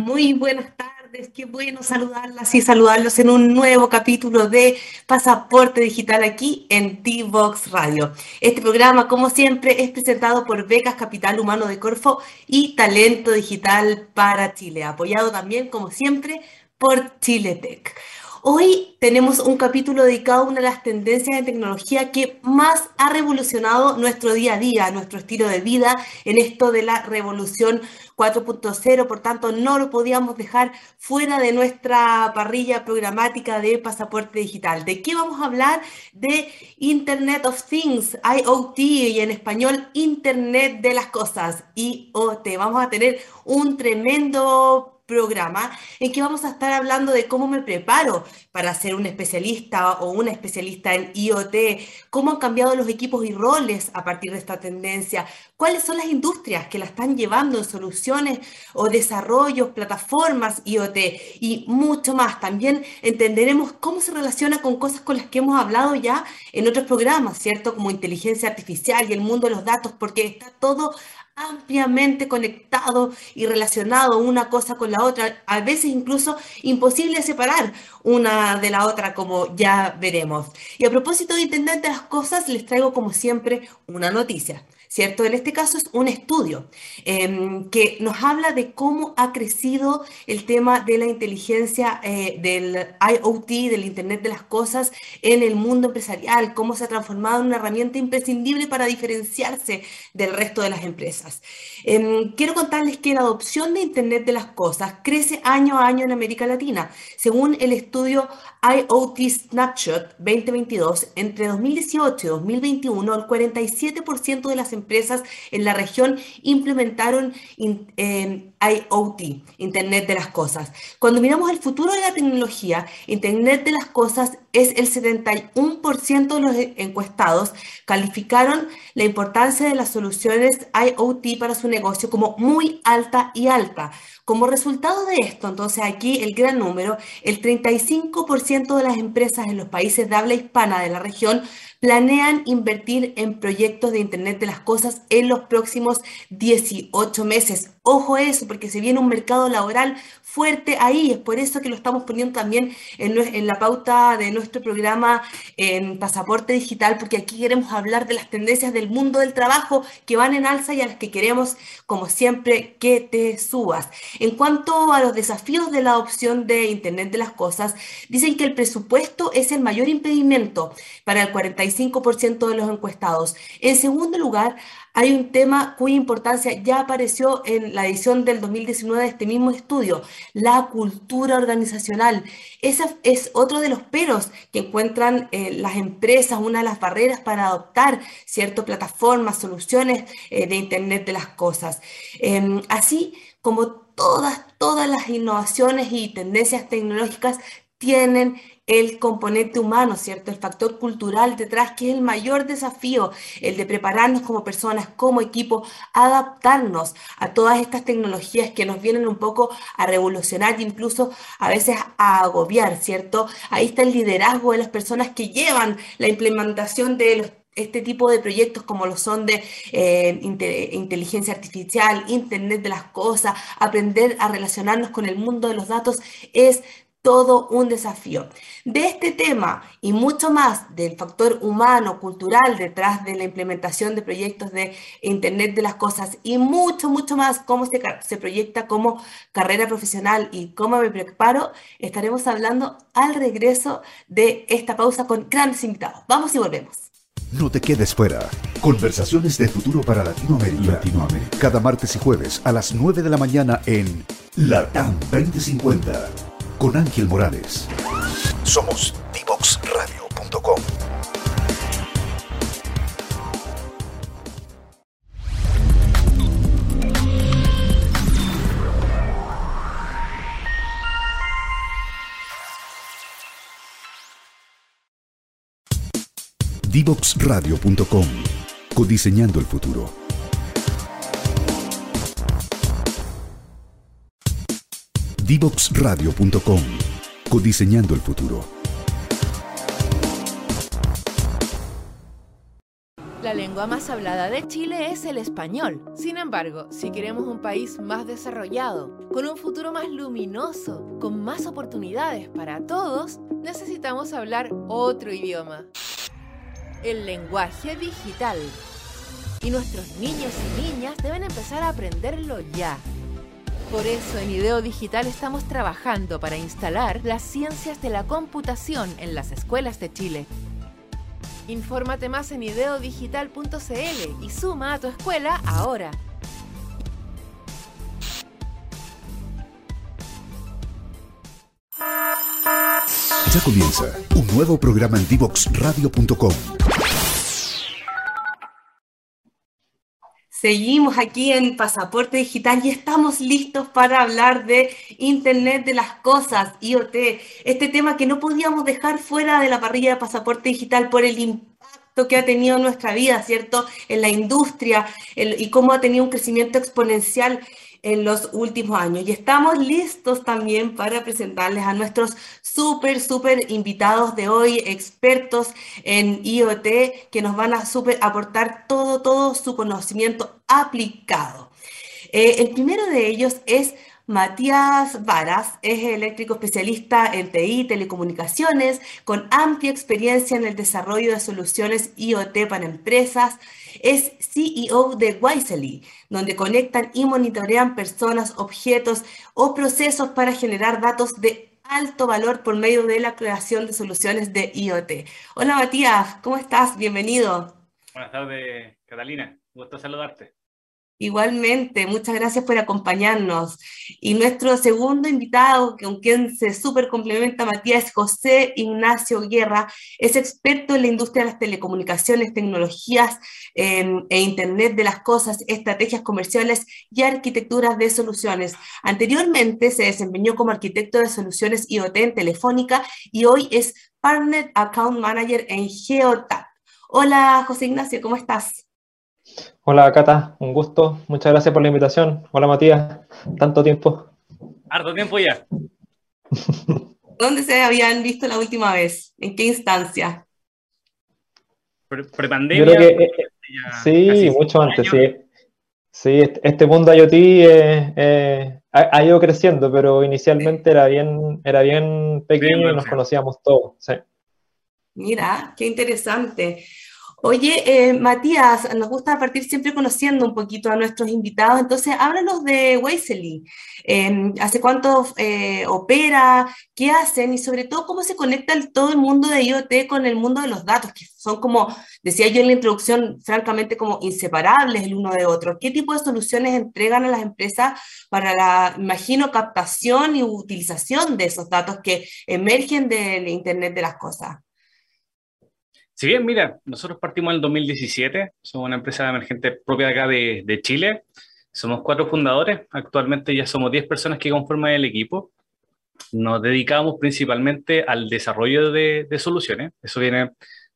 Muy buenas tardes. Qué bueno saludarlas y saludarlos en un nuevo capítulo de Pasaporte Digital aquí en T-Box Radio. Este programa, como siempre, es presentado por Becas Capital Humano de Corfo y Talento Digital para Chile, apoyado también, como siempre, por Chile Tech. Hoy tenemos un capítulo dedicado a una de las tendencias de tecnología que más ha revolucionado nuestro día a día, nuestro estilo de vida en esto de la revolución 4.0. Por tanto, no lo podíamos dejar fuera de nuestra parrilla programática de pasaporte digital. ¿De qué vamos a hablar? De Internet of Things, IoT y en español Internet de las Cosas, IoT. Vamos a tener un tremendo programa en que vamos a estar hablando de cómo me preparo para ser un especialista o una especialista en IoT, cómo han cambiado los equipos y roles a partir de esta tendencia, cuáles son las industrias que la están llevando en soluciones o desarrollos, plataformas IoT y mucho más. También entenderemos cómo se relaciona con cosas con las que hemos hablado ya en otros programas, ¿cierto? Como inteligencia artificial y el mundo de los datos, porque está todo ampliamente conectado y relacionado una cosa con la otra, a veces incluso imposible separar una de la otra, como ya veremos. Y a propósito de Internet de las Cosas, les traigo como siempre una noticia. ¿Cierto? En este caso es un estudio em, que nos habla de cómo ha crecido el tema de la inteligencia eh, del IoT, del Internet de las Cosas, en el mundo empresarial, cómo se ha transformado en una herramienta imprescindible para diferenciarse del resto de las empresas. Em, quiero contarles que la adopción de Internet de las Cosas crece año a año en América Latina. Según el estudio IoT Snapshot 2022, entre 2018 y 2021, el 47% de las empresas en la región implementaron IoT, Internet de las Cosas. Cuando miramos el futuro de la tecnología, Internet de las Cosas es el 71% de los encuestados calificaron la importancia de las soluciones IoT para su negocio como muy alta y alta. Como resultado de esto, entonces aquí el gran número, el 35% de las empresas en los países de habla hispana de la región planean invertir en proyectos de Internet de las Cosas en los próximos 18 meses. Ojo eso, porque se viene un mercado laboral fuerte ahí. Es por eso que lo estamos poniendo también en, la pauta de nuestro programa en Pasaporte Digital, porque aquí queremos hablar de las tendencias del mundo del trabajo que van en alza y a las que queremos, como siempre, que te subas. En cuanto a los desafíos de la adopción de Internet de las Cosas, dicen que el presupuesto es el mayor impedimento para el 45 5% de los encuestados. En segundo lugar, hay un tema cuya importancia ya apareció en la edición del 2019 de este mismo estudio, la cultura organizacional. Ese es otro de los peros que encuentran eh, las empresas, una de las barreras para adoptar ciertas plataformas, soluciones eh, de Internet de las Cosas. Em, así como todas, todas las innovaciones y tendencias tecnológicas tienen el componente humano, ¿cierto? El factor cultural detrás, que es el mayor desafío, el de prepararnos como personas, como equipo, adaptarnos a todas estas tecnologías que nos vienen un poco a revolucionar e incluso a veces a agobiar, ¿cierto? Ahí está el liderazgo de las personas que llevan la implementación de este tipo de proyectos como lo son de eh, inteligencia artificial, Internet de las Cosas, aprender a relacionarnos con el mundo de los datos, es todo un desafío. De este tema y mucho más del factor humano, cultural detrás de la implementación de proyectos de Internet de las Cosas y mucho, mucho más cómo se, se proyecta como carrera profesional y cómo me preparo, estaremos hablando al regreso de esta pausa con grandes invitados. Vamos y volvemos. No te quedes fuera. Conversaciones de futuro para Latinoamérica. Latinoamérica. Cada martes y jueves a las 9 de la mañana en LATAM 2050 con Ángel Morales. Somos divoxradio.com. Divoxradio.com. Codiseñando el futuro. Divoxradio.com. Codiseñando el futuro. La lengua más hablada de Chile es el español. Sin embargo, si queremos un país más desarrollado, con un futuro más luminoso, con más oportunidades para todos, necesitamos hablar otro idioma. El lenguaje digital. Y nuestros niños y niñas deben empezar a aprenderlo ya. Por eso en IDEO Digital estamos trabajando para instalar las ciencias de la computación en las escuelas de Chile Infórmate más en ideodigital.cl y suma a tu escuela ahora. Ya comienza un nuevo programa en divoxradio.com. Seguimos aquí en Pasaporte Digital y estamos listos para hablar de Internet de las Cosas, IoT, este tema que no podíamos dejar fuera de la parrilla de Pasaporte Digital por el impacto que ha tenido en nuestra vida, ¿cierto? En la industria y cómo ha tenido un crecimiento exponencial en los últimos años. Y estamos listos también para presentarles a nuestros súper, súper invitados de hoy, expertos en IoT, que nos van a súper aportar todo, todo su conocimiento aplicado. Eh, el primero de ellos es Matías Varas es eléctrico especialista en TI, telecomunicaciones, con amplia experiencia en el desarrollo de soluciones IoT para empresas. Es CEO de Wisely, donde conectan y monitorean personas, objetos o procesos para generar datos de alto valor por medio de la creación de soluciones de IoT. Hola Matías, ¿cómo estás? Bienvenido. Buenas tardes, Catalina. Gusto saludarte. Igualmente, muchas gracias por acompañarnos. Y nuestro segundo invitado, con quien se súper complementa Matías, José Ignacio Guerra. Es experto en la industria de las telecomunicaciones, tecnologías em, e Internet de las cosas, estrategias comerciales y arquitecturas de soluciones. Anteriormente se desempeñó como arquitecto de soluciones IoT en Telefónica y hoy es Partner Account Manager en Geotap. Hola, José Ignacio, ¿cómo estás? Hola Cata, un gusto. Muchas gracias por la invitación. Hola Matías, tanto tiempo. Harto tiempo ya. ¿Dónde se habían visto la última vez? ¿En qué instancia? Prepandemia. Pre eh, sí, mucho antes, sí. Sí, este, este mundo IoT eh, eh, ha, ido creciendo, pero inicialmente era bien, era bien pequeño y nos conocíamos todos. Mira, qué interesante. Oye, eh, Matías, nos gusta partir siempre conociendo un poquito a nuestros invitados, entonces háblanos de Weisely. Em, ¿Hace cuánto eh, opera? ¿Qué hacen? Y sobre todo, ¿cómo se conecta todo el mundo de IoT con el mundo de los datos, que son como, decía yo en la introducción, francamente como inseparables el uno de otro? ¿Qué tipo de soluciones entregan a las empresas para la, imagino, captación y utilización de esos datos que emergen del Internet de las Cosas? Si bien, mira, nosotros partimos en el 2017, somos una empresa emergente propia acá de, Chile, somos cuatro fundadores, actualmente ya somos 10 personas que conforman el equipo. Nos dedicamos principalmente al desarrollo de, de soluciones, eso viene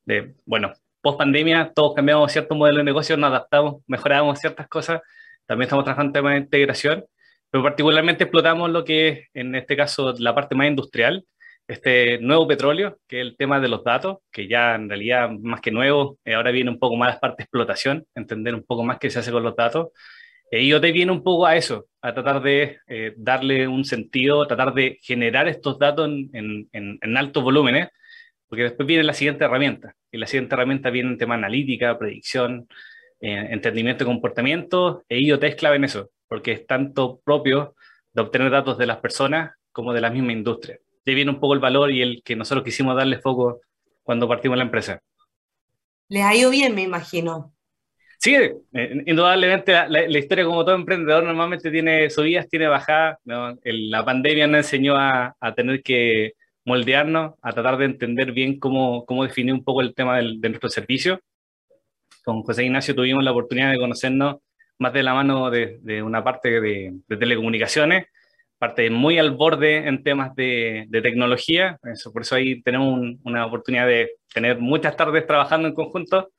de, bueno, post pandemia todos cambiamos ciertos modelos de negocio, nos adaptamos, mejoramos ciertas cosas, también estamos trabajando en temas de integración, pero particularmente explotamos lo que es, en este caso, la parte más industrial, este nuevo petróleo, que es el tema de los datos, que ya en realidad más que nuevo, eh, ahora viene un poco más la parte de explotación, entender un poco más qué se hace con los datos. Eh, IoT viene un poco a eso, a tratar de eh, darle un sentido, tratar de generar estos datos en, en, en, altos volúmenes, porque después viene la siguiente herramienta, y la siguiente herramienta viene en tema analítica, predicción, eh, entendimiento de comportamiento, e IoT es clave en eso, porque es tanto propio de obtener datos de las personas como de la misma industria de viene un poco el valor y el que nosotros quisimos darle foco cuando partimos la empresa. Les ha ido bien, me imagino. Sí, eh, indudablemente la, historia como todo emprendedor normalmente tiene subidas, tiene bajadas. la pandemia nos enseñó a, tener que moldearnos, a tratar de entender bien cómo, cómo definir un poco el tema de nuestro servicio. Con José Ignacio tuvimos la oportunidad de conocernos más de la mano de, una parte de, de telecomunicaciones parte muy al borde en temas de, tecnología, eso, por eso ahí tenemos una oportunidad de tener muchas tardes trabajando en conjunto,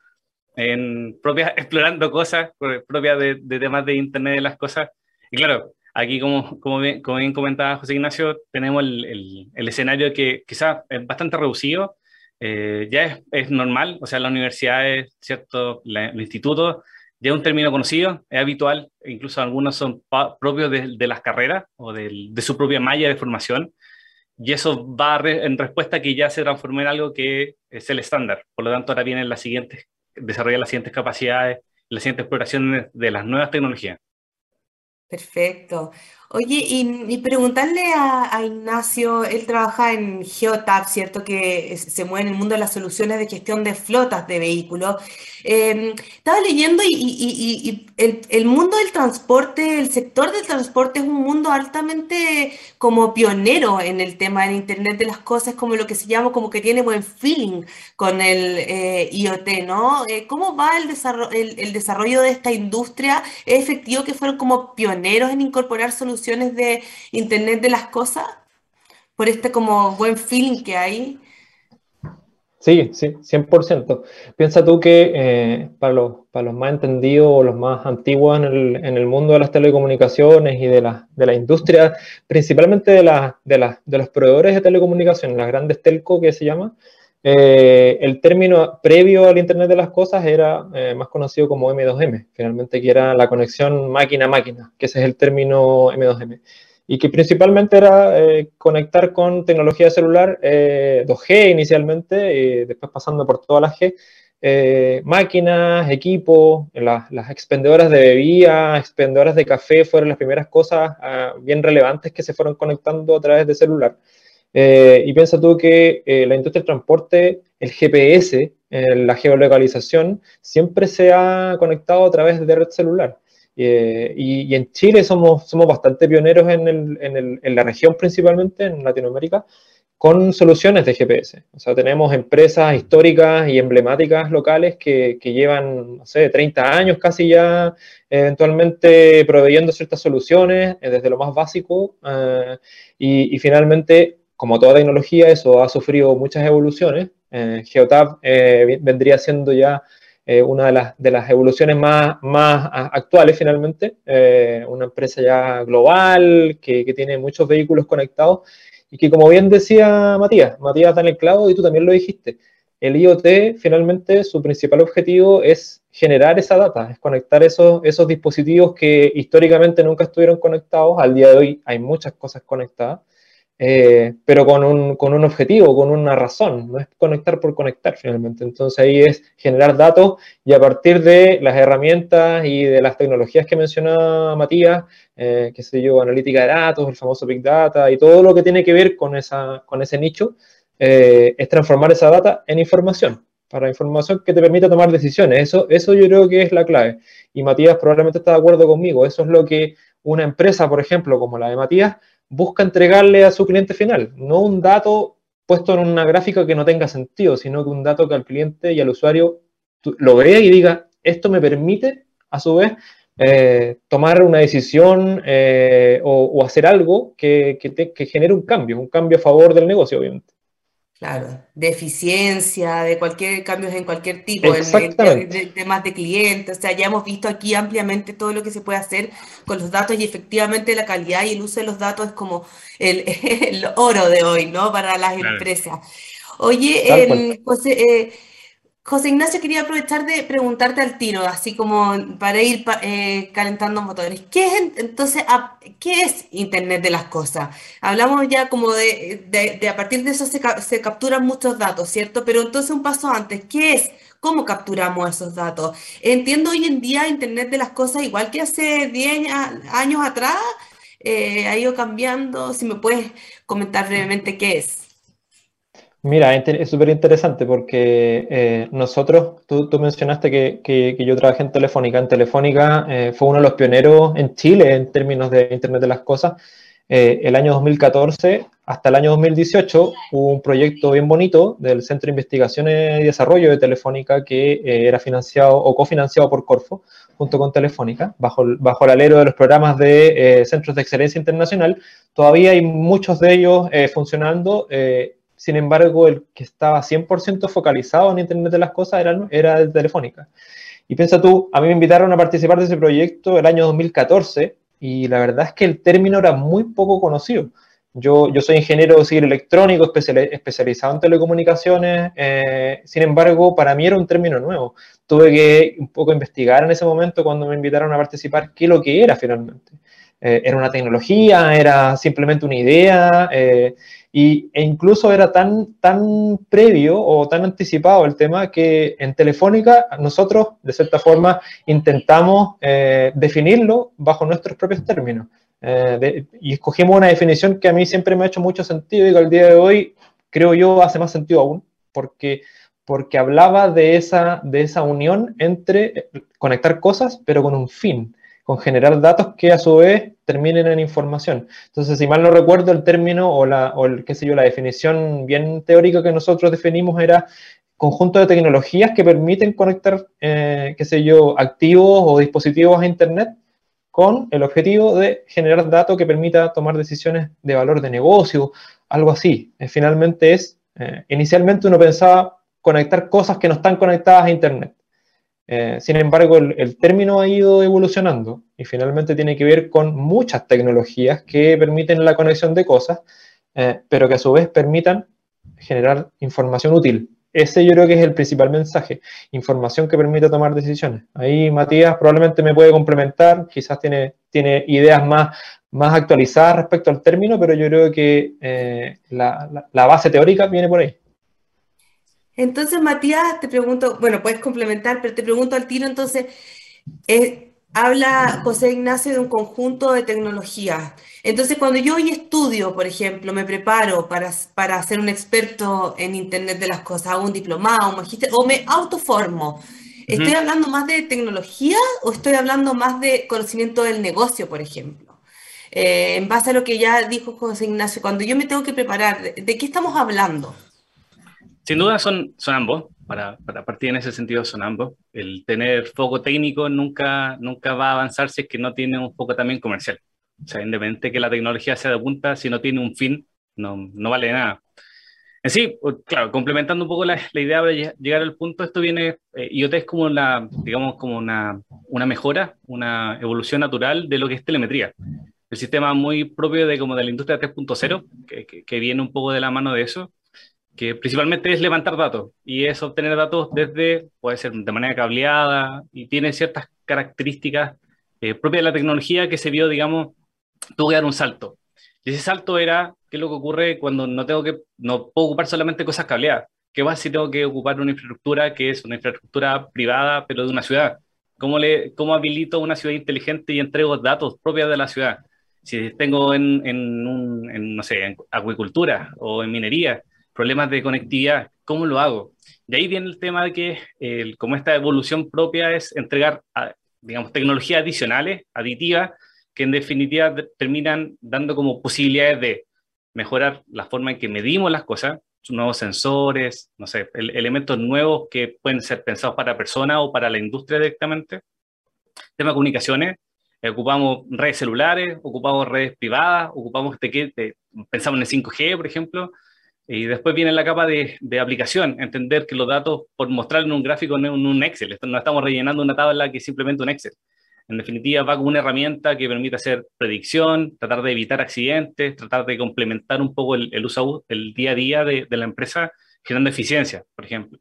en propias, explorando cosas propias de, temas de Internet de las cosas. Y claro, aquí como, como, bien, comentaba José Ignacio, tenemos el, el, escenario que quizás es bastante reducido, eh, ya es, normal, o sea, las universidades, ¿cierto? el instituto, ya es un término conocido, es habitual, incluso algunos son propios de, las carreras o de, su propia malla de formación, y eso va en respuesta a que ya se transformó en algo que es el estándar. Por lo tanto, ahora vienen las siguientes, desarrollar las siguientes capacidades, las siguientes exploraciones de las nuevas tecnologías. Perfecto. Oye, y, preguntarle a, Ignacio, él trabaja en Geotab, ¿cierto? Que se mueve en el mundo de las soluciones de gestión de flotas de vehículos. Em, estaba leyendo y, el, mundo del transporte, el sector del transporte es un mundo altamente como pionero en el tema del Internet de las Cosas, como lo que se llama, como que tiene buen feeling con el eh, IoT, ¿no? Eh, ¿Cómo va el, desarrollo, el desarrollo de esta industria? ¿Es efectivo que fueron como pioneros en incorporar soluciones de Internet de las Cosas? Por este como buen feeling que hay. Sí, sí, 100%. Piensa tú que eh, para, los, para los más entendidos o los más antiguos en el, en el mundo de las telecomunicaciones y de la, de la industria, principalmente de, la, de, de los proveedores de telecomunicaciones, las grandes telco que se llama, eh, el término previo al Internet de las Cosas era eh, más conocido como M2M, finalmente que era la conexión máquina-máquina, que ese es el término M2M y que principalmente era eh, conectar con tecnología celular 2G eh, inicialmente, y después pasando por todas las G, eh, máquinas, equipos, las expendedoras de bebida, expendedoras de café fueron las primeras cosas ah, bien relevantes que se fueron conectando a través de celular. Y piensa tú que la industria del transporte, el GPS, la geolocalización, siempre se ha conectado a través de red celular. Eh, y, en Chile somos, somos bastante pioneros en, el, en, el, en, la región principalmente, en Latinoamérica, con soluciones de GPS. O sea, tenemos empresas históricas y emblemáticas locales que, llevan, no sé, 30 años casi ya eventualmente proveyendo ciertas soluciones eh, desde lo más básico eh, y, finalmente, como toda tecnología, eso ha sufrido muchas evoluciones. Geotab vendría siendo ya eh, una de las, de las evoluciones más, más actuales finalmente, eh, una empresa ya global que, que, tiene muchos vehículos conectados y que como bien decía Matías, Matías está en el clavo y tú también lo dijiste, el IoT finalmente su principal objetivo es generar esa data, es conectar esos, esos dispositivos que históricamente nunca estuvieron conectados, al día de hoy hay muchas cosas conectadas eh, pero con un, con un, objetivo, con una razón, no es conectar por conectar finalmente. Entonces ahí es generar datos y a partir de las herramientas y de las tecnologías que mencionaba Matías, eh, que sé yo, analítica de datos, el famoso Big Data y todo lo que tiene que ver con, esa, con ese nicho, eh, es transformar esa data en información, para información que te permita tomar decisiones. Eso, eso yo creo que es la clave. Y Matías probablemente está de acuerdo conmigo. Eso es lo que una empresa, por ejemplo, como la de Matías, busca entregarle a su cliente final, no un dato puesto en una gráfica que no tenga sentido, sino que un dato que al cliente y al usuario lo vea y diga, esto me permite, a su vez, eh, tomar una decisión eh, o, hacer algo que, que genere un cambio, un cambio a favor del negocio, obviamente. Claro, de eficiencia, de cualquier cambios en cualquier tipo, de, temas de clientes. O sea, ya hemos visto aquí ampliamente todo lo que se puede hacer con los datos y efectivamente la calidad y el uso de los datos es como el, oro de hoy, ¿no? Para las empresas. Oye, José, eh, José Ignacio, quería aprovechar de preguntarte al tiro, así como para ir eh, calentando motores. ¿Qué es entonces, qué es Internet de las cosas? Hablamos ya como de, de, a partir de eso se, capturan muchos datos, ¿cierto? Pero entonces un paso antes, ¿qué es? ¿Cómo capturamos esos datos? Entiendo hoy en día Internet de las cosas, igual que hace 10 años atrás, eh, ha ido cambiando. Si me puedes comentar brevemente qué es. Mira, es súper interesante porque eh, nosotros, tú, mencionaste que, que, yo trabajé en Telefónica. En Telefónica eh, fue uno de los pioneros en Chile en términos de Internet de las Cosas. Eh, el año 2014 hasta el año 2018 hubo un proyecto bien bonito del Centro de Investigaciones y Desarrollo de Telefónica que era financiado o cofinanciado por Corfo junto con Telefónica, bajo, bajo el alero de los programas de Centros de Excelencia Internacional. Todavía hay muchos de ellos funcionando sin embargo, el que estaba 100% focalizado en Internet de las Cosas era, era Telefónica. Y piensa tú, a mí me invitaron a participar de ese proyecto el año 2014 y la verdad es que el término era muy poco conocido. Yo, yo soy ingeniero civil electrónico especializado en telecomunicaciones, eh, sin embargo, para mí era un término nuevo. Tuve que un poco investigar en ese momento cuando me invitaron a participar qué lo que era finalmente. Eh, era una tecnología, era simplemente una idea, eh, y, e incluso era tan, tan previo o tan anticipado el tema que en Telefónica nosotros, de cierta forma, intentamos definirlo bajo nuestros propios términos. Eh, y escogimos una definición que a mí siempre me ha hecho mucho sentido y que al día de hoy, creo yo, hace más sentido aún, porque, porque hablaba de esa, de esa unión entre eh, conectar cosas, pero con un fin, con generar datos que a su vez terminen en información. Entonces, si mal no recuerdo, el término o, la, o el, qué sé yo, la definición bien teórica que nosotros definimos era conjunto de tecnologías que permiten conectar, eh, qué sé yo, activos o dispositivos a Internet con el objetivo de generar datos que permita tomar decisiones de valor de negocio, algo así. Eh, finalmente es, eh, inicialmente uno pensaba conectar cosas que no están conectadas a Internet. Eh, sin embargo, el, término ha ido evolucionando y finalmente tiene que ver con muchas tecnologías que permiten la conexión de cosas, pero que a su vez permitan generar información útil ese yo creo que es el principal mensaje, información que permite tomar decisiones. Ahí Matías probablemente me puede complementar, quizás tiene, ideas más, más actualizadas respecto al término, pero yo creo que eh, la, base teórica viene por ahí. Entonces, Matías, te pregunto, bueno, puedes complementar, pero te pregunto al tiro, entonces, eh, habla José Ignacio de un conjunto de tecnologías. Entonces, cuando yo hoy estudio, por ejemplo, me preparo para, para ser un experto en Internet de las cosas, hago un diplomado, un magíster, o me autoformo, ¿estoy hablando más de tecnología o estoy hablando más de conocimiento del negocio, por ejemplo? Eh, en base a lo que ya dijo José Ignacio, cuando yo me tengo que preparar, ¿de, qué estamos hablando? Sin duda son, son ambos para, partir en ese sentido son ambos. El tener foco técnico nunca, nunca va a avanzar si es que no tiene un foco también comercial. O sea, que la tecnología sea de punta, si no tiene un fin, no, no vale nada. En sí, claro, complementando un poco la, la idea de llegar al punto, esto viene, eh, IoT es como, la, digamos, como una, una mejora, una evolución natural de lo que es telemetría. El sistema muy propio de, como de la industria 3.0, que, que viene un poco de la mano de eso, que principalmente es levantar datos y es obtener datos desde, puede ser de manera cableada y tiene ciertas características eh, propias de la tecnología que se vio, digamos, tuvo que dar un salto. Y ese salto era, ¿qué es lo que ocurre cuando no tengo que, no puedo ocupar solamente cosas cableadas? ¿Qué pasa si tengo que ocupar una infraestructura que es una infraestructura privada, pero de una ciudad? ¿Cómo, le, cómo habilito una ciudad inteligente y entrego datos propios de la ciudad? Si tengo en, un, en no sé, en acuicultura o en minería, problemas de conectividad, ¿cómo lo hago? De ahí viene el tema de que el, como esta evolución propia es entregar, digamos, tecnologías adicionales, aditivas, que en definitiva terminan dando como posibilidades de mejorar la forma en que medimos las cosas, nuevos sensores, no sé, elementos nuevos que pueden ser pensados para personas o para la industria directamente. Tema de comunicaciones, ocupamos redes celulares, ocupamos redes privadas, ocupamos, de, pensamos en el 5G, por ejemplo, y después viene la capa de, de, aplicación, entender que los datos, por mostrar en un gráfico, no en un Excel, no estamos rellenando una tabla que es simplemente un Excel. En definitiva, va como una herramienta que permite hacer predicción, tratar de evitar accidentes, tratar de complementar un poco el, el uso, el día a día de, de, la empresa, generando eficiencia, por ejemplo.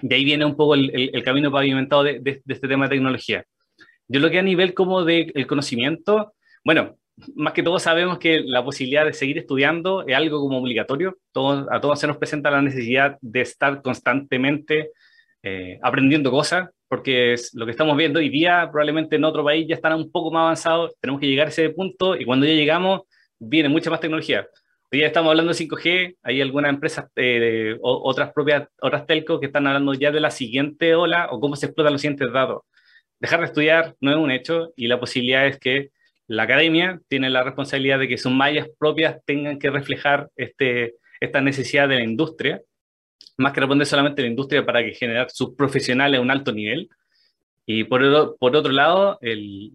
De ahí viene un poco el, el camino pavimentado de, de, este tema de tecnología. Yo lo que a nivel como de el conocimiento, bueno, más que todo sabemos que la posibilidad de seguir estudiando es algo como obligatorio. a todos se nos presenta la necesidad de estar constantemente eh, aprendiendo cosas, porque es lo que estamos viendo hoy día, probablemente en otro país ya están un poco más avanzados, tenemos que llegar a ese punto y cuando ya llegamos viene mucha más tecnología. Hoy día estamos hablando de 5G, hay algunas empresas, eh, otras propias, otras telcos que están hablando ya de la siguiente ola o cómo se explotan los siguientes datos. Dejar de estudiar no es un hecho y la posibilidad es que la academia tiene la responsabilidad de que sus mallas propias tengan que reflejar este, esta necesidad de la industria, más que responder solamente a la industria para que generar sus profesionales a un alto nivel. Y por, por otro lado, el,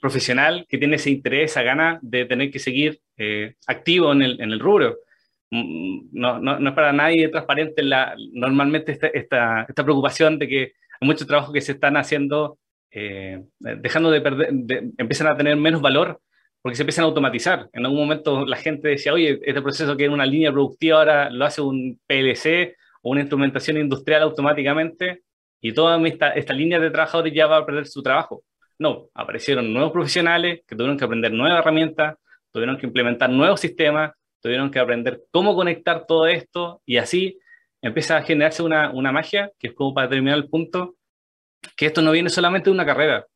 profesional que tiene ese interés, esa gana de tener que seguir eh, activo en el, en el rubro. Mm, no, no, es para nadie transparente la, normalmente esta, esta, esta preocupación de que hay mucho trabajo que se están haciendo eh, dejando de perder, empiezan a tener menos valor porque se empiezan a automatizar. En algún momento la gente decía, oye, este proceso que era una línea productiva ahora lo hace un PLC o una instrumentación industrial automáticamente y toda esta, esta línea de trabajadores ya va a perder su trabajo. No, aparecieron nuevos profesionales que tuvieron que aprender nuevas herramientas, tuvieron que implementar nuevos sistemas, tuvieron que aprender cómo conectar todo esto y así empieza a generarse una, una magia, que es como para terminar el punto, que esto no viene solamente de una carrera.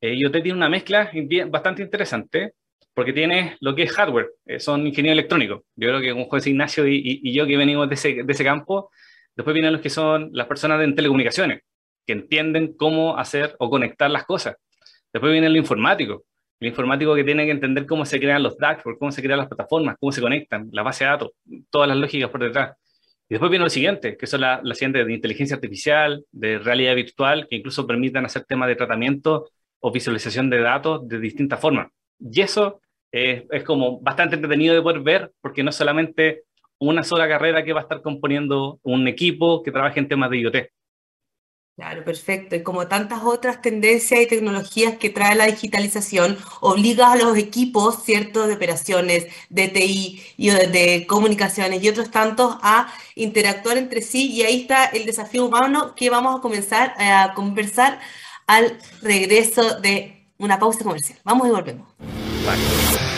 Eh, IoT tiene una mezcla bastante interesante, porque tiene lo que es hardware, eh, son ingenieros electrónicos. Yo creo que con José Ignacio y, yo que venimos de ese, de ese, campo, después vienen los que son las personas de telecomunicaciones, que entienden cómo hacer o conectar las cosas. Después viene el informático, el informático que tiene que entender cómo se crean los dashboards, cómo se crean las plataformas, cómo se conectan, la base de datos, todas las lógicas por detrás. Y después viene lo siguiente, que son las la siguientes de inteligencia artificial, de realidad virtual, que incluso permitan hacer temas de tratamiento o visualización de datos de distintas formas. Y eso es, es como bastante entretenido de poder ver, porque no solamente una sola carrera que va a estar componiendo un equipo que trabaje en temas de IoT. Claro, perfecto. Y como tantas otras tendencias y tecnologías que trae la digitalización, obliga a los equipos, ¿cierto?, de operaciones, de TI y de, comunicaciones y otros tantos a interactuar entre sí. Y ahí está el desafío humano que vamos a comenzar a conversar al regreso de una pausa comercial. Vamos y volvemos. Si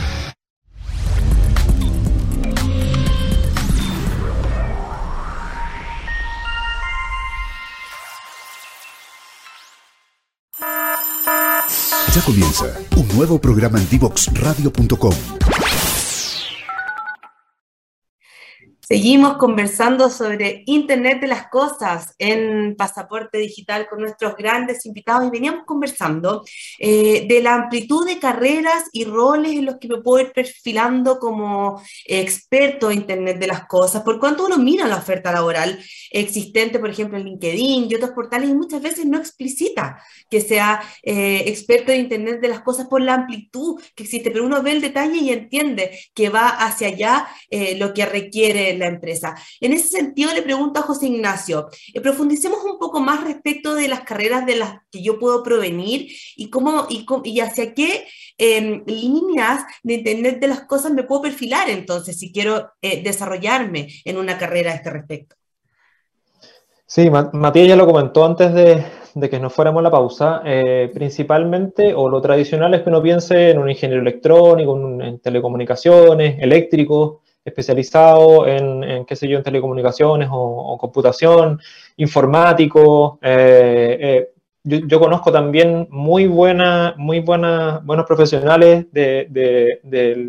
Ya comienza un nuevo programa en divoxradio.com Seguimos conversando sobre Internet de las Cosas en Pasaporte Digital con nuestros grandes invitados y veníamos conversando eh, de la amplitud de carreras y roles en los que me puedo ir perfilando como experto en Internet de las Cosas, por cuanto uno mira la oferta laboral existente, por ejemplo, en LinkedIn y otros portales, y muchas veces no explicita que sea eh, experto en Internet de las Cosas por la amplitud que existe, pero uno ve el detalle y entiende que va hacia allá eh, lo que requiere la empresa. En ese sentido, le pregunto a José Ignacio, eh, profundicemos un poco más respecto de las carreras de las que yo puedo provenir y, cómo, y, y hacia qué em, líneas de Internet de las cosas me puedo perfilar entonces si quiero desarrollarme en una carrera a este respecto. Sí, Matías ya lo comentó antes de, que nos fuéramos a la pausa. Eh, principalmente, o lo tradicional es que uno piense en un ingeniero electrónico, en telecomunicaciones, eléctrico, especializado en, qué sé yo, en telecomunicaciones o, computación, informático. Eh, eh, yo, conozco también muy, buena, muy buenas, buenos profesionales de,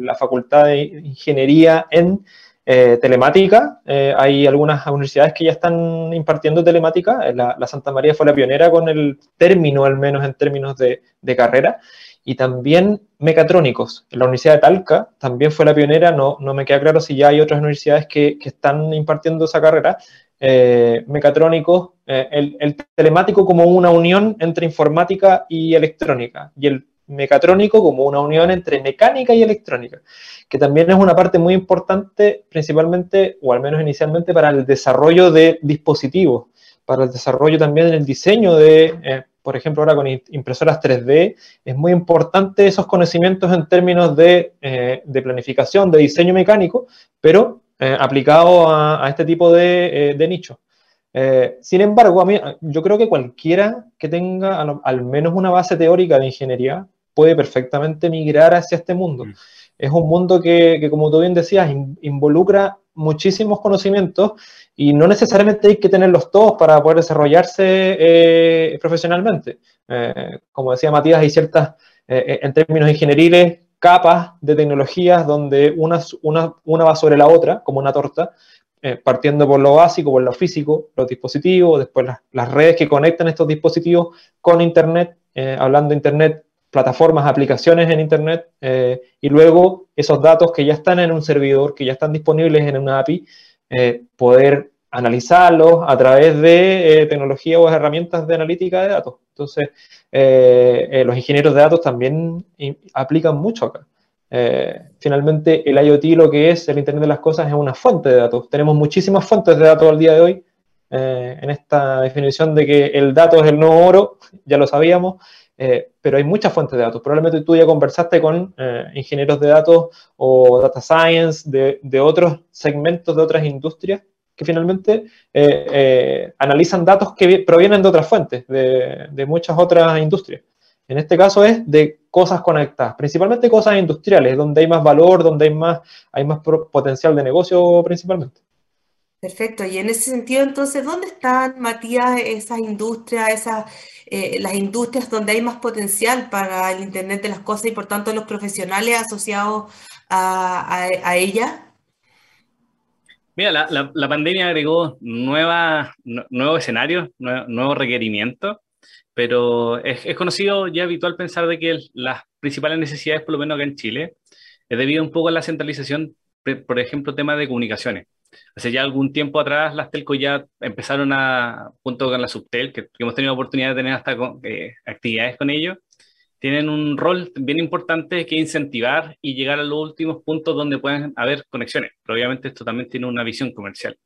la Facultad de Ingeniería en eh, telemática. hay algunas universidades que ya están impartiendo telemática. La, Santa María fue la pionera con el término, al menos en términos de, carrera y también mecatrónicos. La Universidad de Talca también fue la pionera, no, no me queda claro si ya hay otras universidades que, que están impartiendo esa carrera. Eh, mecatrónicos, eh, el, el, telemático como una unión entre informática y electrónica, y el mecatrónico como una unión entre mecánica y electrónica, que también es una parte muy importante, principalmente, o al menos inicialmente, para el desarrollo de dispositivos, para el desarrollo también en el diseño de eh, por ejemplo, ahora con impresoras 3D, es muy importante esos conocimientos en términos de, eh, planificación, de diseño mecánico, pero eh, aplicado a, este tipo de, eh, nicho. sin embargo, yo creo que cualquiera que tenga al, menos una base teórica de ingeniería puede perfectamente migrar hacia este mundo. Mm. Es un mundo que, como tú bien decías, involucra muchísimos conocimientos y no necesariamente hay que tenerlos todos para poder desarrollarse eh, profesionalmente. Eh, como decía Matías, hay ciertas, eh, en términos ingenieriles, capas de tecnologías donde una, una, una, va sobre la otra, como una torta, partiendo por lo básico, por lo físico, los dispositivos, después las, las redes que conectan estos dispositivos con Internet, hablando de Internet, plataformas, aplicaciones en Internet, y luego esos datos que ya están en un servidor, que ya están disponibles en una API, poder analizarlos a través de tecnología o herramientas de analítica de datos. Entonces, los ingenieros de datos también aplican mucho acá. finalmente, el IoT lo que es el Internet de las Cosas es una fuente de datos. Tenemos muchísimas fuentes de datos al día de hoy eh, en esta definición de que el dato es el nuevo oro, ya lo sabíamos, eh, pero hay muchas fuentes de datos. Probablemente tú ya conversaste con eh, ingenieros de datos o data science de, otros segmentos de otras industrias que finalmente analizan datos que provienen de otras fuentes, de, de muchas otras industrias. En este caso es de cosas conectadas, principalmente cosas industriales, donde hay más valor, donde hay más, hay más potencial de negocio principalmente. Perfecto. Y en ese sentido, entonces, ¿dónde están, Matías, esas industrias, esas, eh, las industrias donde hay más potencial para el Internet de las Cosas y por tanto los profesionales asociados a, ella? Mira, la, pandemia agregó nueva, nuevos escenarios, nuevos requerimientos, pero es, es, conocido ya habitual pensar de que las principales necesidades, por lo menos acá en Chile, es debido un poco a la centralización, por ejemplo, temas de comunicaciones hace ya algún tiempo atrás las telco ya empezaron a, junto con la Subtel, que, hemos tenido la oportunidad de tener hasta eh, actividades con ellos, tienen un rol bien importante que incentivar y llegar a los últimos puntos donde pueden haber conexiones. Pero obviamente esto también tiene una visión comercial.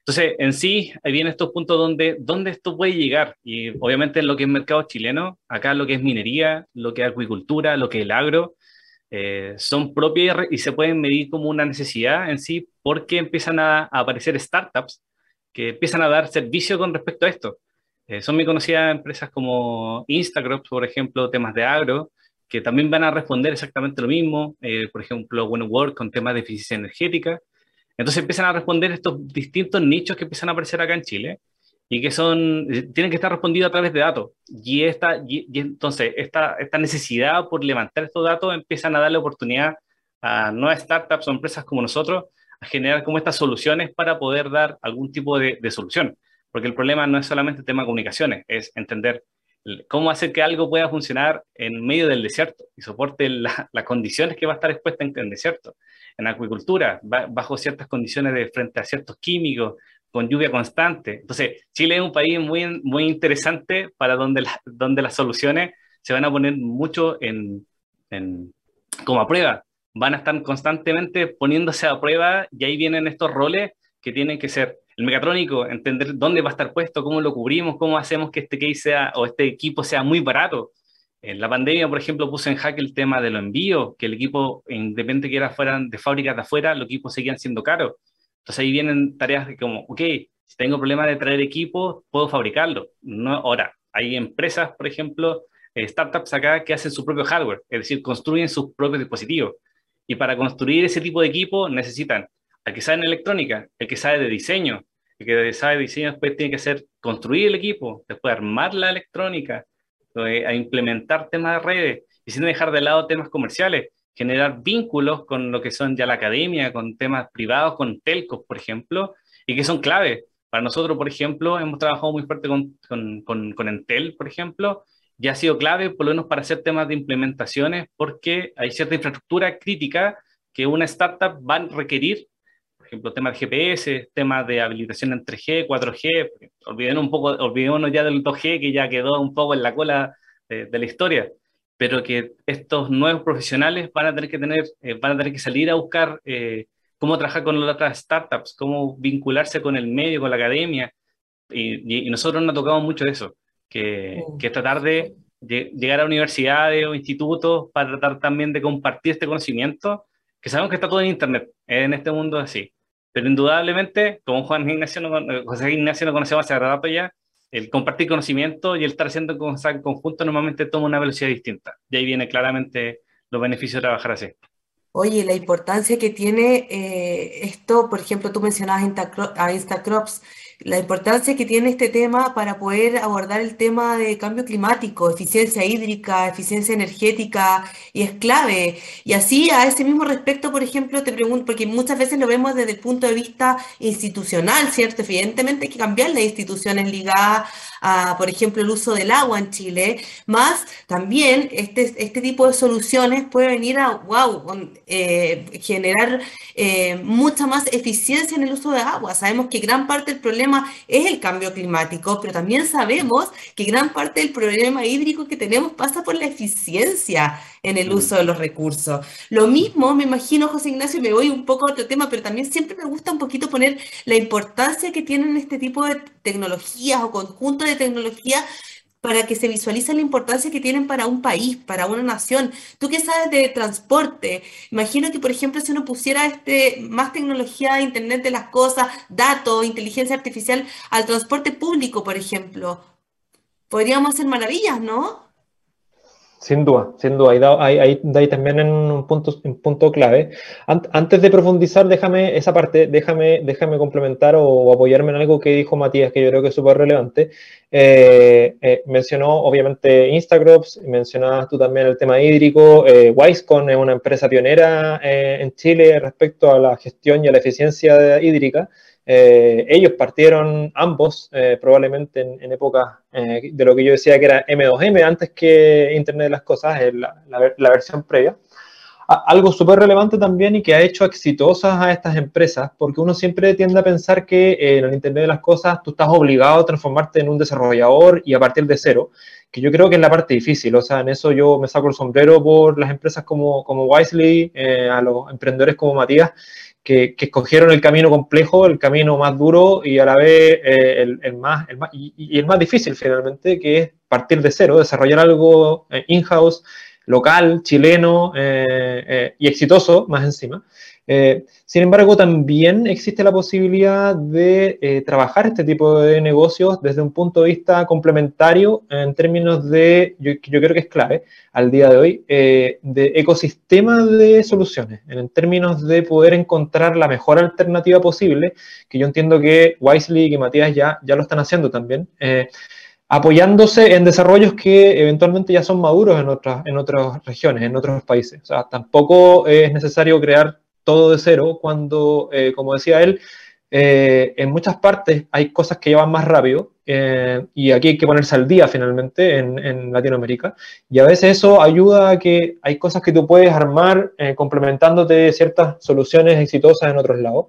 Entonces, en sí, ahí vienen estos puntos donde, donde esto puede llegar. Y obviamente en lo que es mercado chileno, acá lo que es minería, lo que es acuicultura, lo que es el agro, eh, son propias y se pueden medir como una necesidad en sí porque empiezan a, aparecer startups que empiezan a dar servicio con respecto a esto. Eh, son muy conocidas empresas como Instagram, por ejemplo, temas de agro, que también van a responder exactamente lo mismo, eh, por ejemplo, Work con temas de eficiencia energética. Entonces empiezan a responder estos distintos nichos que empiezan a aparecer acá en Chile y que son, eh, tienen que estar respondidos a través de datos. Y, esta, y, entonces esta, esta necesidad por levantar estos datos empiezan a darle oportunidad a nuevas startups o empresas como nosotros a generar como estas soluciones para poder dar algún tipo de, de solución. Porque el problema no es solamente el tema de comunicaciones, es entender cómo hacer que algo pueda funcionar en medio del desierto y soporte las condiciones que va a estar expuesta en el desierto. En acuicultura, bajo ciertas condiciones de frente a ciertos químicos, con lluvia constante. Entonces, Chile es un país muy, muy interesante para donde, donde las soluciones se van a poner mucho en, como a prueba. Van a estar constantemente poniéndose a prueba y ahí vienen estos roles que tienen que ser el mecatrónico, entender dónde va a estar puesto, cómo lo cubrimos, cómo hacemos que este case sea o este equipo sea muy barato. En la pandemia, por ejemplo, puse en jaque el tema de los envíos, que el equipo, independiente que era fueran de fábricas de afuera, los equipos seguían siendo caros. Entonces ahí vienen tareas de como, ok, si tengo problemas de traer equipo, puedo fabricarlo. No, ahora, hay empresas, por ejemplo, eh, startups acá que hacen su propio hardware, es decir, construyen sus propios dispositivos. Y para construir ese tipo de equipo necesitan al que sabe en electrónica, el que sabe de diseño, el que sabe de diseño después tiene que hacer construir el equipo, después armar la electrónica, eh, a implementar temas de redes y sin dejar de lado temas comerciales generar vínculos con lo que son ya la academia, con temas privados, con telcos, por ejemplo, y que son claves. Para nosotros, por ejemplo, hemos trabajado muy fuerte con, con, con, Entel, por ejemplo, y ha sido clave por lo menos para hacer temas de implementaciones, porque hay cierta infraestructura crítica que una startup va a requerir, por ejemplo, temas de GPS, temas de habilitación en 3G, 4G, olvidémonos un poco, olvidémonos ya del 2G que ya quedó un poco en la cola de la historia pero que estos nuevos profesionales van a tener que, tener, eh, van a tener que salir a buscar eh, cómo trabajar con otras startups, cómo vincularse con el medio, con la academia. Y, nosotros nos tocamos mucho de eso, que, que es tratar de, llegar a universidades o institutos para tratar también de compartir este conocimiento, que sabemos que está todo en Internet, en este mundo así. Pero indudablemente, como Juan Ignacio, eh, José Ignacio no conocemos hace rato ya, el compartir conocimiento y el estar haciendo cosas en conjunto normalmente toma una velocidad distinta. Y ahí viene claramente los beneficios de trabajar así. Oye, la importancia que tiene eh, esto, por ejemplo, tú mencionabas a Instacrops, la importancia que tiene este tema para poder abordar el tema de cambio climático, eficiencia hídrica, eficiencia energética, y es clave. Y así, a ese mismo respecto, por ejemplo, te pregunto, porque muchas veces lo vemos desde el punto de vista institucional, ¿cierto? Evidentemente hay que cambiar las instituciones ligadas a, por ejemplo, el uso del agua en Chile, más también este, este tipo de soluciones puede venir a, wow, eh, generar eh, mucha más eficiencia en el uso de agua. Sabemos que gran parte del problema es el cambio climático, pero también sabemos que gran parte del problema hídrico que tenemos pasa por la eficiencia en el uso de los recursos. Lo mismo, me imagino, José Ignacio, me voy un poco a otro tema, pero también siempre me gusta un poquito poner la importancia que tienen este tipo de tecnologías o conjunto de tecnologías para que se visualice la importancia que tienen para un país, para una nación. Tú qué sabes de transporte, imagino que, por ejemplo, si uno pusiera este, más tecnología, Internet de las cosas, datos, inteligencia artificial al transporte público, por ejemplo, podríamos hacer maravillas, ¿no? Sin duda, sin duda. Ahí, ahí, también en un punto, un punto clave. antes de profundizar, déjame esa parte, déjame, déjame complementar o apoyarme en algo que dijo Matías, que yo creo que es súper relevante. Eh, eh, mencionó obviamente Instagram, mencionabas tú también el tema hídrico. Eh, Wisecon es una empresa pionera eh, en Chile respecto a la gestión y a la eficiencia hídrica. Eh, ellos partieron ambos eh, probablemente en, época eh, de lo que yo decía que era M2M antes que Internet de las Cosas, la, la, versión previa. algo súper relevante también y que ha hecho exitosas a estas empresas, porque uno siempre tiende a pensar que en el Internet de las Cosas tú estás obligado a transformarte en un desarrollador y a partir de cero, que yo creo que es la parte difícil. O sea, en eso yo me saco el sombrero por las empresas como, como Wisely, a los emprendedores como Matías, que, escogieron el camino complejo, el camino más duro y a la vez eh, el, más, el más y, el más difícil finalmente, que es partir de cero, desarrollar algo eh, in-house, local, chileno eh, y exitoso más encima. Eh, sin embargo, también existe la posibilidad de eh, trabajar este tipo de negocios desde un punto de vista complementario en términos de, yo, yo creo que es clave al día de hoy, eh, de ecosistema de soluciones, en términos de poder encontrar la mejor alternativa posible, que yo entiendo que Wisely y Matías ya, ya lo están haciendo también apoyándose en desarrollos que eventualmente ya son maduros en otras, en otras regiones, en otros países. O sea, tampoco es necesario crear todo de cero, cuando, eh, como decía él, eh, en muchas partes hay cosas que llevan más rápido eh, y aquí hay que ponerse al día finalmente en, Latinoamérica. Y a veces eso ayuda a que hay cosas que tú puedes armar complementándote ciertas soluciones exitosas en otros lados.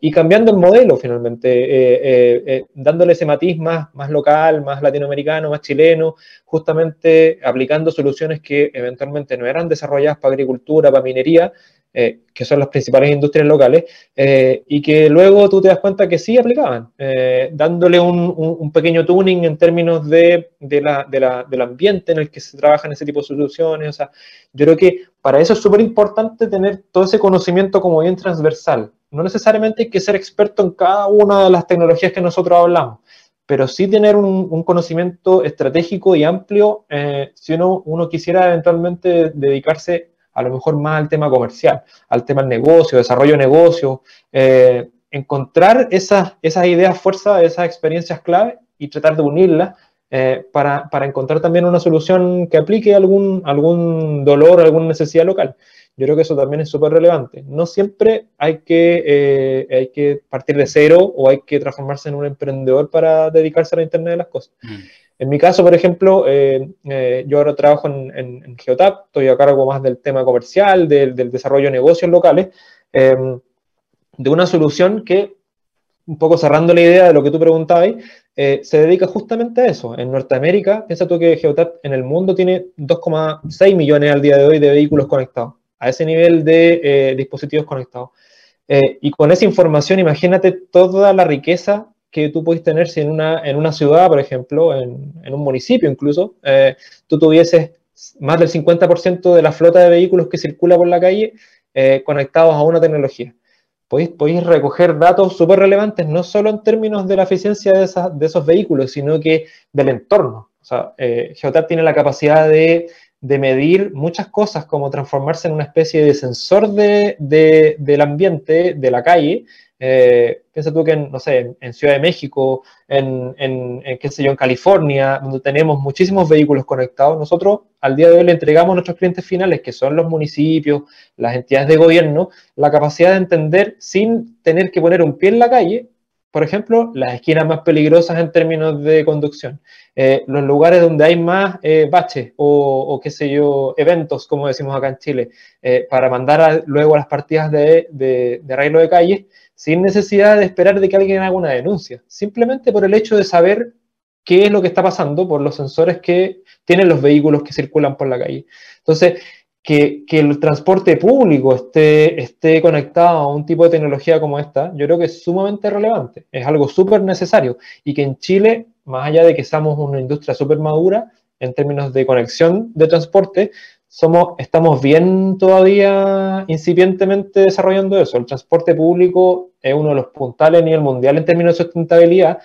y cambiando el modelo finalmente, dándole ese matiz más, más local, más latinoamericano, más chileno, justamente aplicando soluciones que eventualmente no eran desarrolladas para agricultura, para minería, eh, que son las principales industrias locales, eh, y que luego tú te das cuenta que sí aplicaban, eh, dándole un, pequeño tuning en términos de, la, del ambiente en el que se trabajan ese tipo de soluciones. O sea, yo creo que para eso es súper importante tener todo ese conocimiento como bien transversal. No necesariamente hay que ser experto en cada una de las tecnologías que nosotros hablamos, pero sí tener un, conocimiento estratégico y amplio si uno, uno quisiera eventualmente dedicarse a lo mejor más al tema comercial, al tema del negocio, desarrollo de negocio, eh, encontrar esas, esas ideas fuerza, esas experiencias clave y tratar de unirlas eh, para, para, encontrar también una solución que aplique algún, algún dolor, alguna necesidad local. Yo creo que eso también es súper relevante. No siempre hay que, eh, hay que partir de cero o hay que transformarse en un emprendedor para dedicarse a la Internet de las cosas. Mm. En mi caso, por ejemplo, eh, eh, yo ahora trabajo en, Geotap, estoy a cargo más del tema comercial, del, desarrollo de negocios locales, em, de una solución que, un poco cerrando la idea de lo que tú preguntabas, eh, se dedica justamente a eso. En Norteamérica, piensa tú que Geotap en el mundo tiene 2,6 millones al día de hoy de vehículos conectados, a ese nivel de dispositivos conectados. y con esa información, imagínate toda la riqueza que tú puedes tener si en una, en una ciudad, por ejemplo, en, en un municipio incluso, eh, tú tuvieses más del 50% de la flota de vehículos que circula por la calle eh, conectados a una tecnología. Podéis, podéis recoger datos súper relevantes, no solo en términos de la eficiencia de, esas, de esos vehículos, sino que del entorno. O sea, eh, Geotab tiene la capacidad de, de, medir muchas cosas, como transformarse en una especie de sensor de, de, del ambiente, de la calle, eh, piensa tú que, en, no sé, en, Ciudad de México, en, en, qué sé yo, en California, donde tenemos muchísimos vehículos conectados, nosotros al día de hoy le entregamos a nuestros clientes finales, que son los municipios, las entidades de gobierno, la capacidad de entender sin tener que poner un pie en la calle por ejemplo, las esquinas más peligrosas en términos de conducción, eh, los lugares donde hay más eh, baches o, qué sé yo, eventos, como decimos acá en Chile, eh, para mandar luego a las partidas de, de, de arreglo de calles, sin necesidad de esperar de que alguien haga una denuncia, simplemente por el hecho de saber qué es lo que está pasando por los sensores que tienen los vehículos que circulan por la calle. Entonces, que, el transporte público esté, esté conectado a un tipo de tecnología como esta, yo creo que es sumamente relevante, es algo súper necesario y que en Chile, más allá de que seamos una industria súper madura en términos de conexión de transporte, somos, estamos bien todavía incipientemente desarrollando eso. El transporte público es uno de los puntales a nivel mundial en términos de sustentabilidad,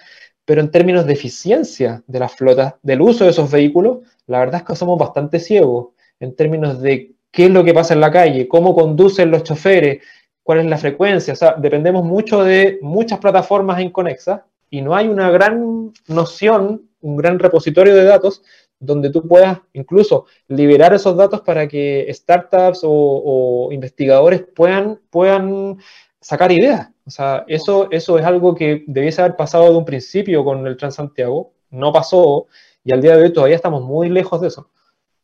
pero en términos de eficiencia de las flotas, del uso de esos vehículos, la verdad es que somos bastante ciegos en términos de qué es lo que pasa en la calle, cómo conducen los choferes, cuál es la frecuencia. O sea, dependemos mucho de muchas plataformas inconexas y no hay una gran noción, un gran repositorio de datos donde tú puedas incluso liberar esos datos para que startups o, investigadores puedan, puedan sacar ideas. O sea, eso, eso es algo que debiese haber pasado de un principio con el Transantiago, no pasó, y al día de hoy todavía estamos muy lejos de eso.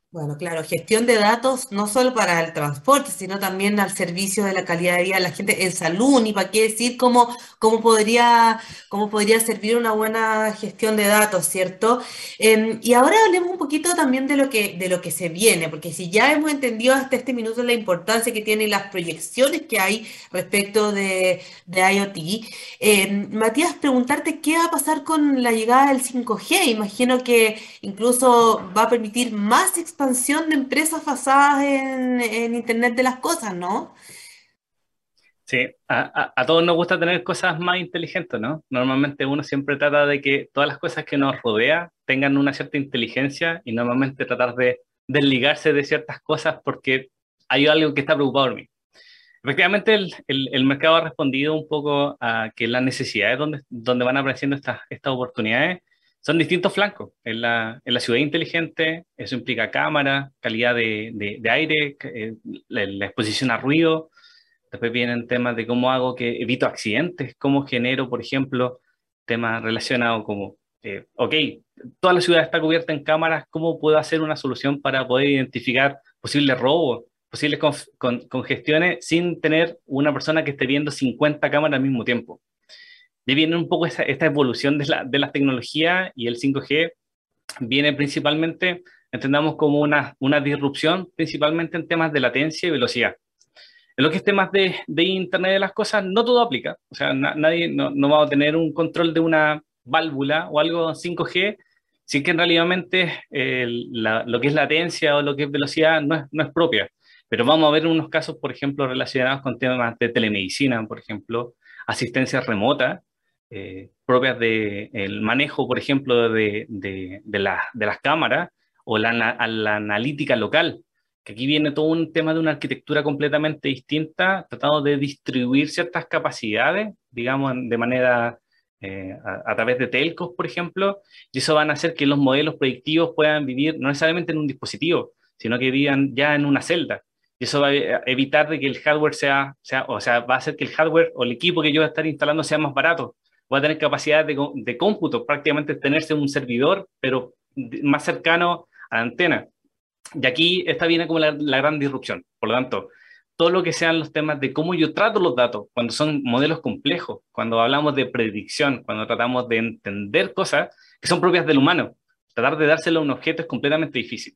Bueno, claro, gestión de datos no solo para el transporte, sino también al servicio de la calidad de vida de la gente en salud, y para qué decir cómo, cómo, podría, cómo podría servir una buena gestión de datos, ¿cierto? Em, y ahora hablemos un poquito también de lo, que, de lo que se viene, porque si ya hemos entendido hasta este minuto la importancia que tienen las proyecciones que hay respecto de, de IoT, em, Matías, preguntarte qué va a pasar con la llegada del 5G. Imagino que incluso va a permitir más expansión de empresas basadas en, Internet de las cosas, ¿no? Sí, a, todos nos gusta tener cosas más inteligentes, ¿no? Normalmente uno siempre trata de que todas las cosas que nos rodea tengan una cierta inteligencia y normalmente tratar de desligarse de ciertas cosas porque hay algo que está preocupado por mí. Efectivamente, el, el, mercado ha respondido un poco a que las necesidades donde, donde van apareciendo estas, estas oportunidades son distintos flancos. En la, en la ciudad inteligente, eso implica cámara, calidad de, de, aire, eh, la, exposición a ruido. Después vienen temas de cómo hago que evito accidentes, cómo genero, por ejemplo, temas relacionados como, eh, ok, toda la ciudad está cubierta en cámaras, ¿cómo puedo hacer una solución para poder identificar posibles robos, posibles congestiones sin tener una persona que esté viendo 50 cámaras al mismo tiempo? De viene un poco esta, evolución de la, de la tecnología y el 5G viene principalmente, entendamos como una, una disrupción, principalmente en temas de latencia y velocidad. En lo que es temas de, Internet de las cosas, no todo aplica. O sea, nadie no, no, va a tener un control de una válvula o algo 5G, sin que en realidad lo que es latencia o lo que es velocidad no es, no es propia. Pero vamos a ver unos casos, por ejemplo, relacionados con temas de telemedicina, por ejemplo, asistencia remota, eh, propias del manejo, por ejemplo, de, las cámaras o la, la, analítica local, que aquí viene todo un tema de una arquitectura completamente distinta, tratando de distribuir ciertas capacidades, digamos, de manera eh, a, través de telcos, por ejemplo, y eso van a hacer que los modelos predictivos puedan vivir no necesariamente en un dispositivo, sino que vivan ya en una celda. Y eso va a evitar de que el hardware sea, sea, o sea, va a hacer que el hardware o el equipo que yo voy a estar instalando sea más barato, va a tener capacidad de, de cómputo, prácticamente tenerse un servidor, pero más cercano a la antena. Y aquí esta viene como la, gran disrupción. Por lo tanto, todo lo que sean los temas de cómo yo trato los datos, cuando son modelos complejos, cuando hablamos de predicción, cuando tratamos de entender cosas que son propias del humano, tratar de dárselo a un objeto es completamente difícil.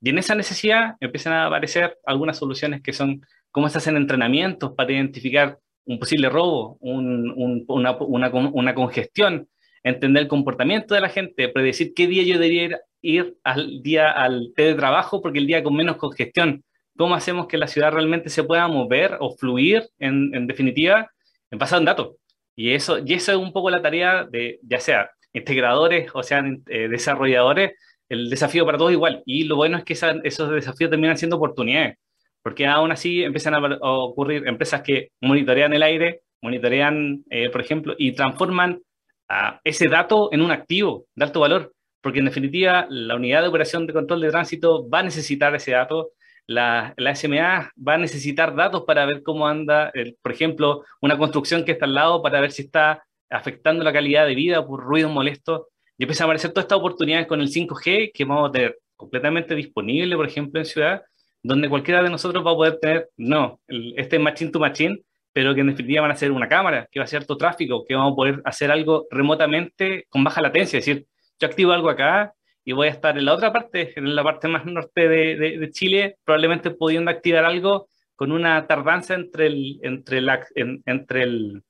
Y en esa necesidad empiezan a aparecer algunas soluciones que son cómo se hacen entrenamientos para identificar un posible robo, una, congestión, entender el comportamiento de la gente, predecir qué día yo debería ir, al día al teletrabajo porque el día con menos congestión. ¿Cómo hacemos que la ciudad realmente se pueda mover o fluir, en, definitiva, en pasar un dato? Y eso, y eso es un poco la tarea de, ya sea integradores o sean eh, desarrolladores, el desafío para todos igual. Y lo bueno es que esos desafíos terminan siendo oportunidades porque aún así empiezan a, ocurrir empresas que monitorean el aire, monitorean, eh, por ejemplo, y transforman a ese dato en un activo de alto valor, porque en definitiva la unidad de operación de control de tránsito va a necesitar ese dato, la SMA va a necesitar datos para ver cómo anda, por ejemplo, una construcción que está al lado para ver si está afectando la calidad de vida por ruidos molestos. Y empiezan a aparecer todas estas oportunidades con el 5G que vamos a tener completamente disponible, por ejemplo, en ciudad, donde cualquiera de nosotros va a poder tener, no, este machine to machine, pero que en definitiva van a ser una cámara, que va a ser todo tráfico, que vamos a poder hacer algo remotamente con baja latencia, es decir, yo activo algo acá y voy a estar en la otra parte, en la parte más norte de, Chile, probablemente pudiendo activar algo con una tardanza entre el, entre la, entre el,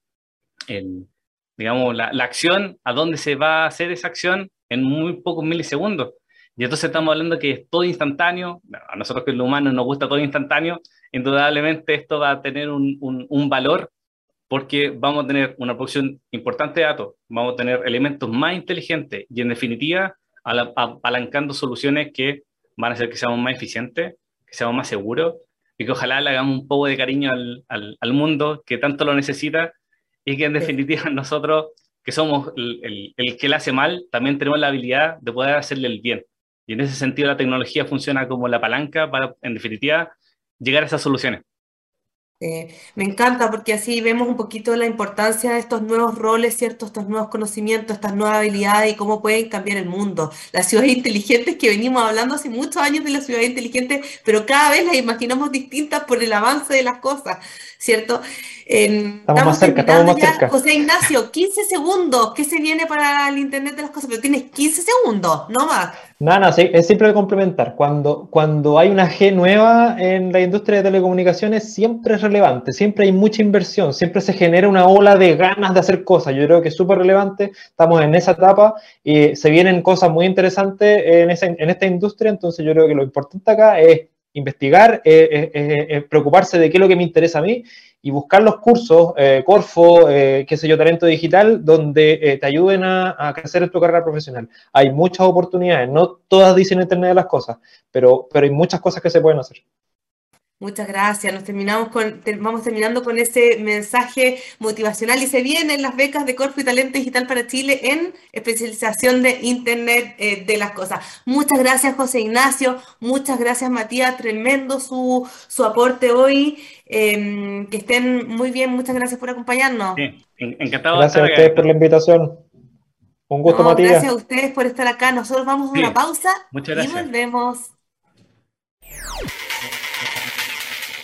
el digamos, la, la, acción, a dónde se va a hacer esa acción en muy pocos milisegundos. Y entonces estamos hablando que es todo instantáneo, a nosotros que los humanos nos gusta todo instantáneo, indudablemente esto va a tener un, un, un valor porque vamos a tener una producción importante de datos, vamos a tener elementos más inteligentes y en definitiva apalancando soluciones que van a hacer que seamos más eficientes, que seamos más seguros y que ojalá le hagamos un poco de cariño al, al, al mundo que tanto lo necesita y que en definitiva nosotros, que somos el, el, el, que le hace mal, también tenemos la habilidad de poder hacerle el bien. Y en ese sentido la tecnología funciona como la palanca para, en definitiva, llegar a esas soluciones. Me encanta porque así vemos un poquito la importancia de estos nuevos roles, ¿cierto? Estos nuevos conocimientos, estas nuevas habilidades y cómo pueden cambiar el mundo. Las ciudades inteligentes que venimos hablando hace muchos años de las ciudades inteligentes, pero cada vez las imaginamos distintas por el avance de las cosas, ¿cierto? estamos, más cerca, estamos más cerca. José Ignacio, 15 segundos. ¿Qué se viene para el Internet de las cosas? Pero tienes 15 segundos, no más. No, no, sí, es simple de complementar. Cuando, cuando hay una G nueva en la industria de telecomunicaciones, siempre es relevante, siempre hay mucha inversión, siempre se genera una ola de ganas de hacer cosas. Yo creo que es súper relevante, estamos en esa etapa y se vienen cosas muy interesantes en, en esta industria, entonces yo creo que lo importante acá es investigar, eh, eh, eh, preocuparse de qué es lo que me interesa a mí y buscar los cursos, Corfo, qué sé yo, talento digital, donde te ayuden a, crecer en tu carrera profesional. Hay muchas oportunidades, no todas dicen Internet de las cosas, pero, pero hay muchas cosas que se pueden hacer. Muchas gracias. Nos terminamos con, vamos terminando con ese mensaje motivacional y se vienen las becas de Corfo y Talento Digital para Chile en especialización de Internet eh, de las Cosas. Muchas gracias, José Ignacio. Muchas gracias, Matías. Tremendo su, su aporte hoy. Em, que estén muy bien. Muchas gracias por acompañarnos. Sí, encantado. Gracias a ustedes por la invitación. Un gusto, Matías. Gracias a ustedes por estar acá. Nosotros vamos a una pausa y volvemos.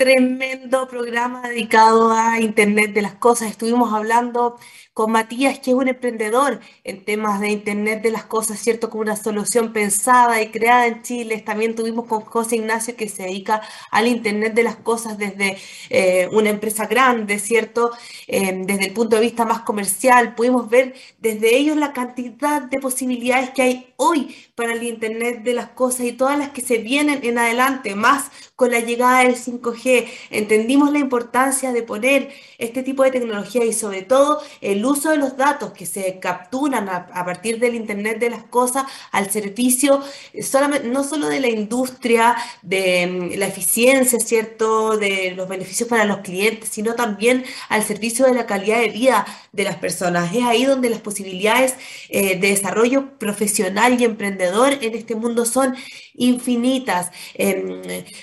tremendo programa dedicado a Internet de las Cosas. Estuvimos hablando con Matías, que es un emprendedor en temas de Internet de las Cosas, ¿cierto? Con una solución pensada y creada en Chile. También tuvimos con José Ignacio, que se dedica al Internet de las Cosas desde eh, una empresa grande, ¿cierto? Em, desde el punto de vista más comercial. Pudimos ver desde ellos la cantidad de posibilidades que hay hoy para el Internet de las Cosas y todas las que se vienen en adelante, más con la llegada del 5G. Entendimos la importancia de poner este tipo de tecnología y sobre todo el uso de los datos que se capturan a, partir del Internet de las Cosas al servicio eh, no solo de la industria, de mm, la eficiencia, ¿cierto? De los beneficios para los clientes, sino también al servicio de la calidad de vida de las personas. Es ahí donde las posibilidades eh, de desarrollo profesional y emprendedor en este mundo son infinitas, em,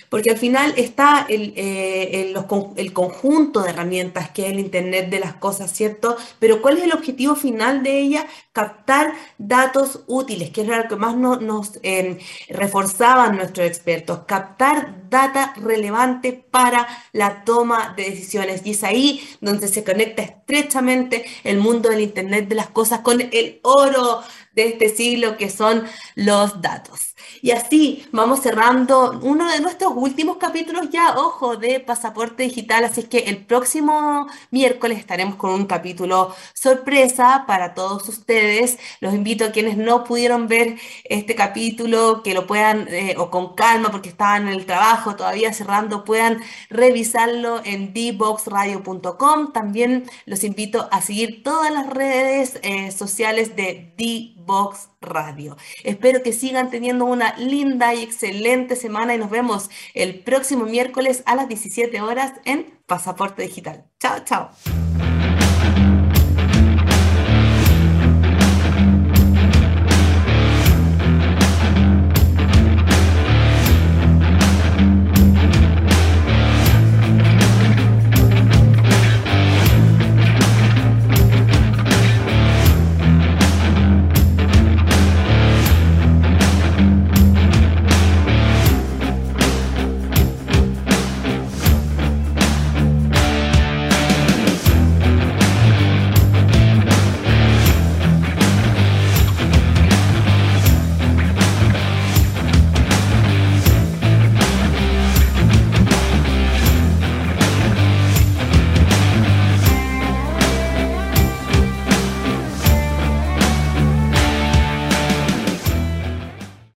porque al final está el, eh, el, conjunto de herramientas que es el Internet de las cosas, ¿cierto? Pero ¿cuál es el objetivo final de ella? Captar datos útiles, que es lo que más nos em, reforzaban nuestros expertos, captar data relevante para la toma de decisiones. Y es ahí donde se conecta estrechamente el mundo del Internet de las cosas con el oro de este siglo que son los datos. Y así vamos cerrando uno de nuestros últimos capítulos ya, ojo, de Pasaporte Digital. Así que el próximo miércoles estaremos con un capítulo sorpresa para todos ustedes. Los invito a quienes no pudieron ver este capítulo, que lo puedan, eh, o con calma porque estaban en el trabajo todavía cerrando, puedan revisarlo en dboxradio.com. También los invito a seguir todas las redes eh, sociales de D-Box Radio. Espero que sigan teniendo una linda y excelente semana y nos vemos el próximo miércoles a las 17 horas en Pasaporte Digital. Chao, chao.